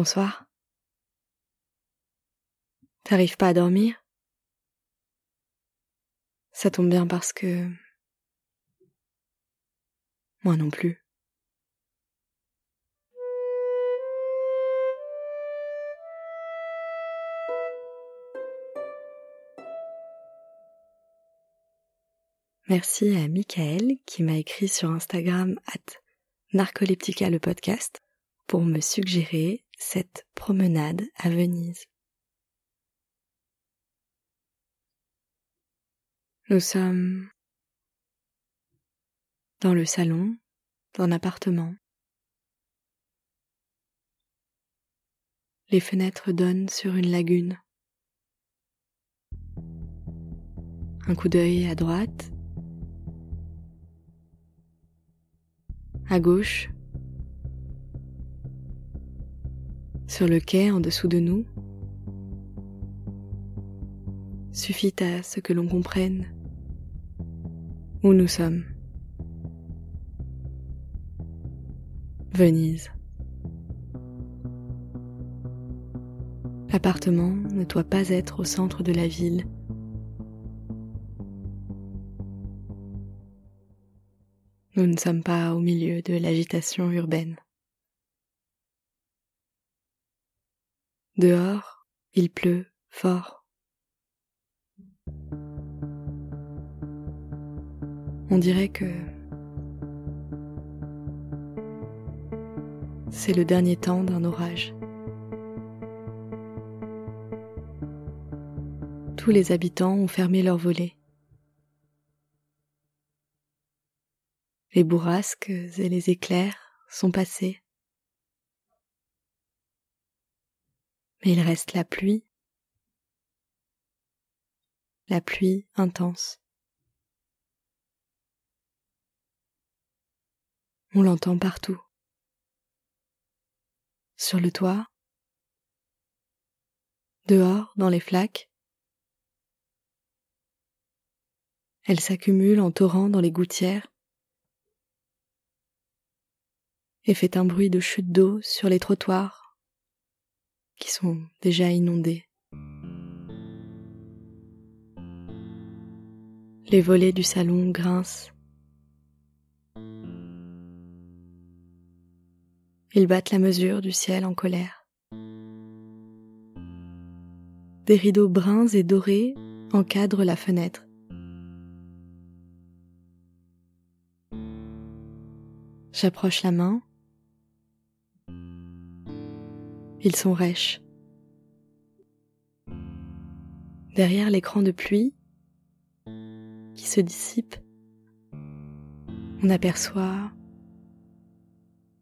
Bonsoir. T'arrives pas à dormir? Ça tombe bien parce que... Moi non plus. Merci à Michael qui m'a écrit sur Instagram at Narcoleptica le podcast pour me suggérer cette promenade à Venise. Nous sommes dans le salon d'un appartement. Les fenêtres donnent sur une lagune. Un coup d'œil à droite, à gauche, sur le quai en dessous de nous, suffit à ce que l'on comprenne où nous sommes. Venise. L'appartement ne doit pas être au centre de la ville. Nous ne sommes pas au milieu de l'agitation urbaine. Dehors, il pleut fort. On dirait que c'est le dernier temps d'un orage. Tous les habitants ont fermé leurs volets. Les bourrasques et les éclairs sont passés. Mais il reste la pluie, la pluie intense. On l'entend partout. Sur le toit, dehors dans les flaques. Elle s'accumule en torrents dans les gouttières et fait un bruit de chute d'eau sur les trottoirs qui sont déjà inondés. Les volets du salon grincent. Ils battent la mesure du ciel en colère. Des rideaux bruns et dorés encadrent la fenêtre. J'approche la main Ils sont rêches. Derrière l'écran de pluie qui se dissipe, on aperçoit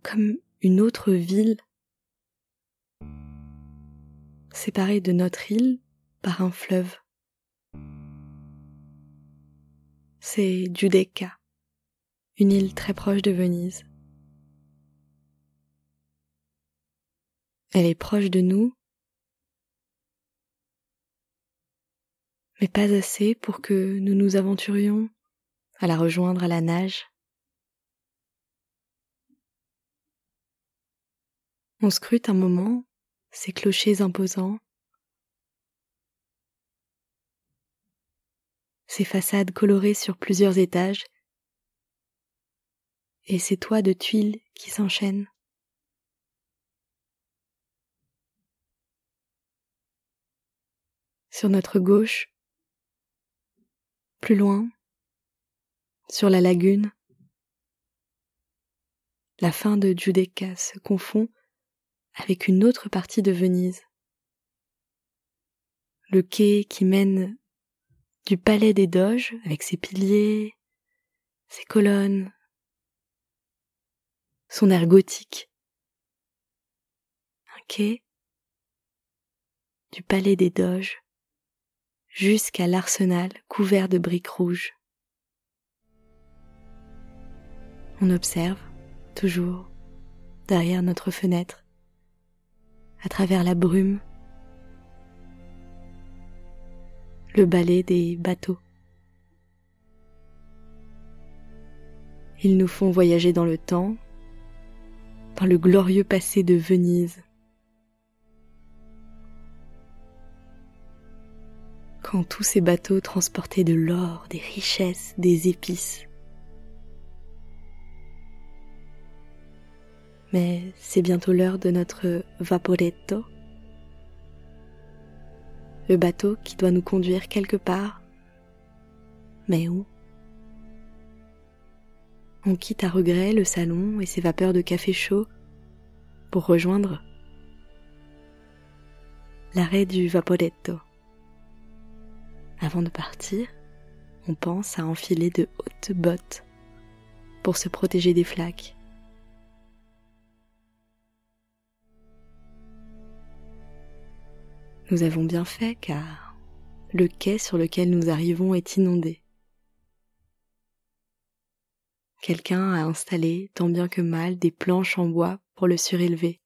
comme une autre ville séparée de notre île par un fleuve. C'est Giudecca, une île très proche de Venise. Elle est proche de nous, mais pas assez pour que nous nous aventurions à la rejoindre à la nage. On scrute un moment ces clochers imposants, ces façades colorées sur plusieurs étages et ces toits de tuiles qui s'enchaînent. Sur notre gauche, plus loin, sur la lagune. La fin de Giudecca se confond avec une autre partie de Venise. Le quai qui mène du palais des Doges avec ses piliers, ses colonnes, son air gothique. Un quai du palais des Doges jusqu'à l'arsenal couvert de briques rouges. On observe, toujours, derrière notre fenêtre, à travers la brume, le balai des bateaux. Ils nous font voyager dans le temps, dans le glorieux passé de Venise, quand tous ces bateaux transportaient de l'or, des richesses, des épices. Mais c'est bientôt l'heure de notre vaporetto, le bateau qui doit nous conduire quelque part. Mais où? On quitte à regret le salon et ses vapeurs de café chaud pour rejoindre l'arrêt du vaporetto. Avant de partir, on pense à enfiler de hautes bottes pour se protéger des flaques. Nous avons bien fait car le quai sur lequel nous arrivons est inondé. Quelqu'un a installé tant bien que mal des planches en bois pour le surélever.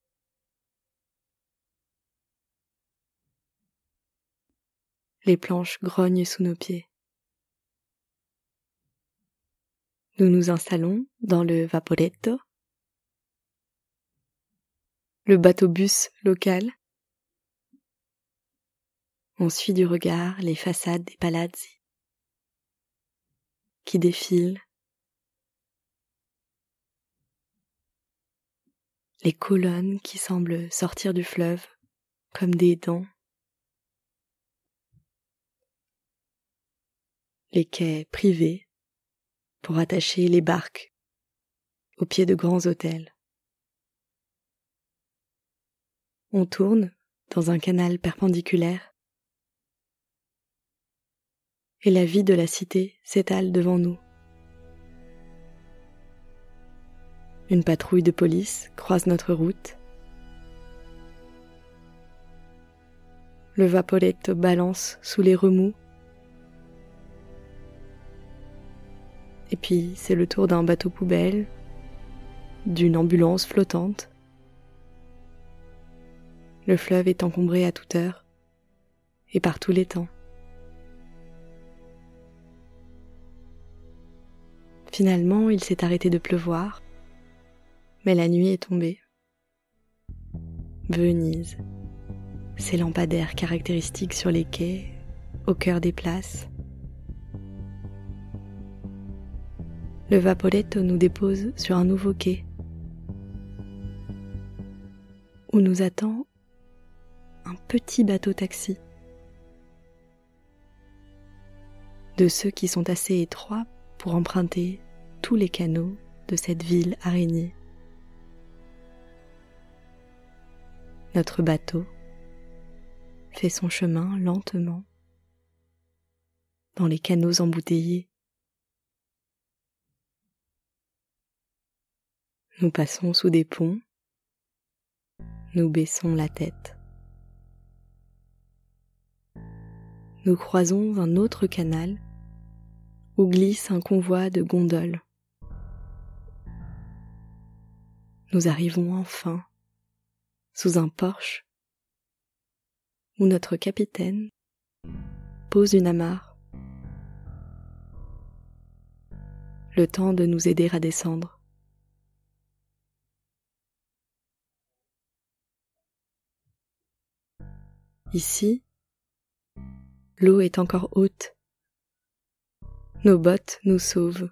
Les planches grognent sous nos pieds. Nous nous installons dans le Vaporetto, le bateau-bus local. On suit du regard les façades des palazzi qui défilent, les colonnes qui semblent sortir du fleuve comme des dents les quais privés pour attacher les barques au pied de grands hôtels. On tourne dans un canal perpendiculaire et la vie de la cité s'étale devant nous. Une patrouille de police croise notre route. Le vaporetto balance sous les remous Et puis c'est le tour d'un bateau poubelle, d'une ambulance flottante. Le fleuve est encombré à toute heure et par tous les temps. Finalement, il s'est arrêté de pleuvoir, mais la nuit est tombée. Venise, ses lampadaires caractéristiques sur les quais, au cœur des places, le Vaporetto nous dépose sur un nouveau quai où nous attend un petit bateau taxi. De ceux qui sont assez étroits pour emprunter tous les canaux de cette ville araignée. Notre bateau fait son chemin lentement dans les canaux embouteillés Nous passons sous des ponts, nous baissons la tête. Nous croisons un autre canal où glisse un convoi de gondoles. Nous arrivons enfin sous un porche où notre capitaine pose une amarre. Le temps de nous aider à descendre. Ici, l'eau est encore haute. Nos bottes nous sauvent.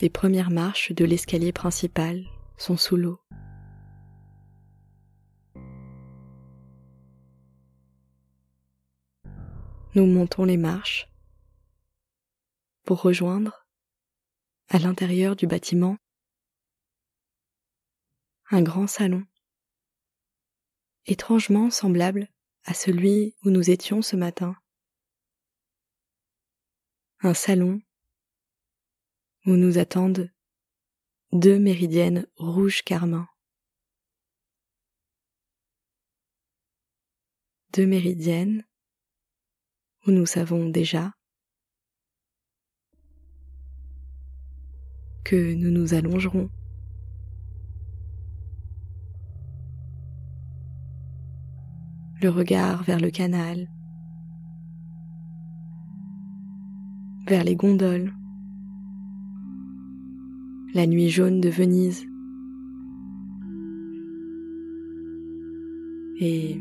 Les premières marches de l'escalier principal sont sous l'eau. Nous montons les marches pour rejoindre, à l'intérieur du bâtiment, un grand salon étrangement semblable à celui où nous étions ce matin. Un salon où nous attendent deux méridiennes rouges carmin. Deux méridiennes où nous savons déjà que nous nous allongerons le regard vers le canal, vers les gondoles, la nuit jaune de Venise. Et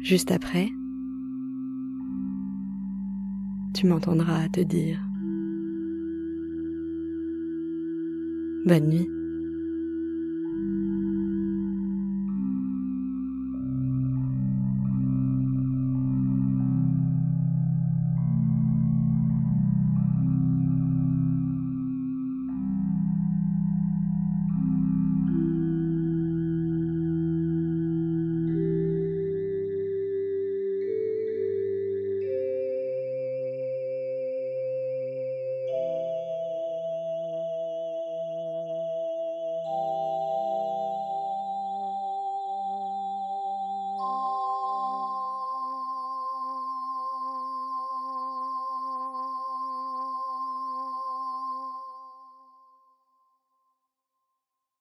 Juste après, tu m'entendras te dire Bonne nuit.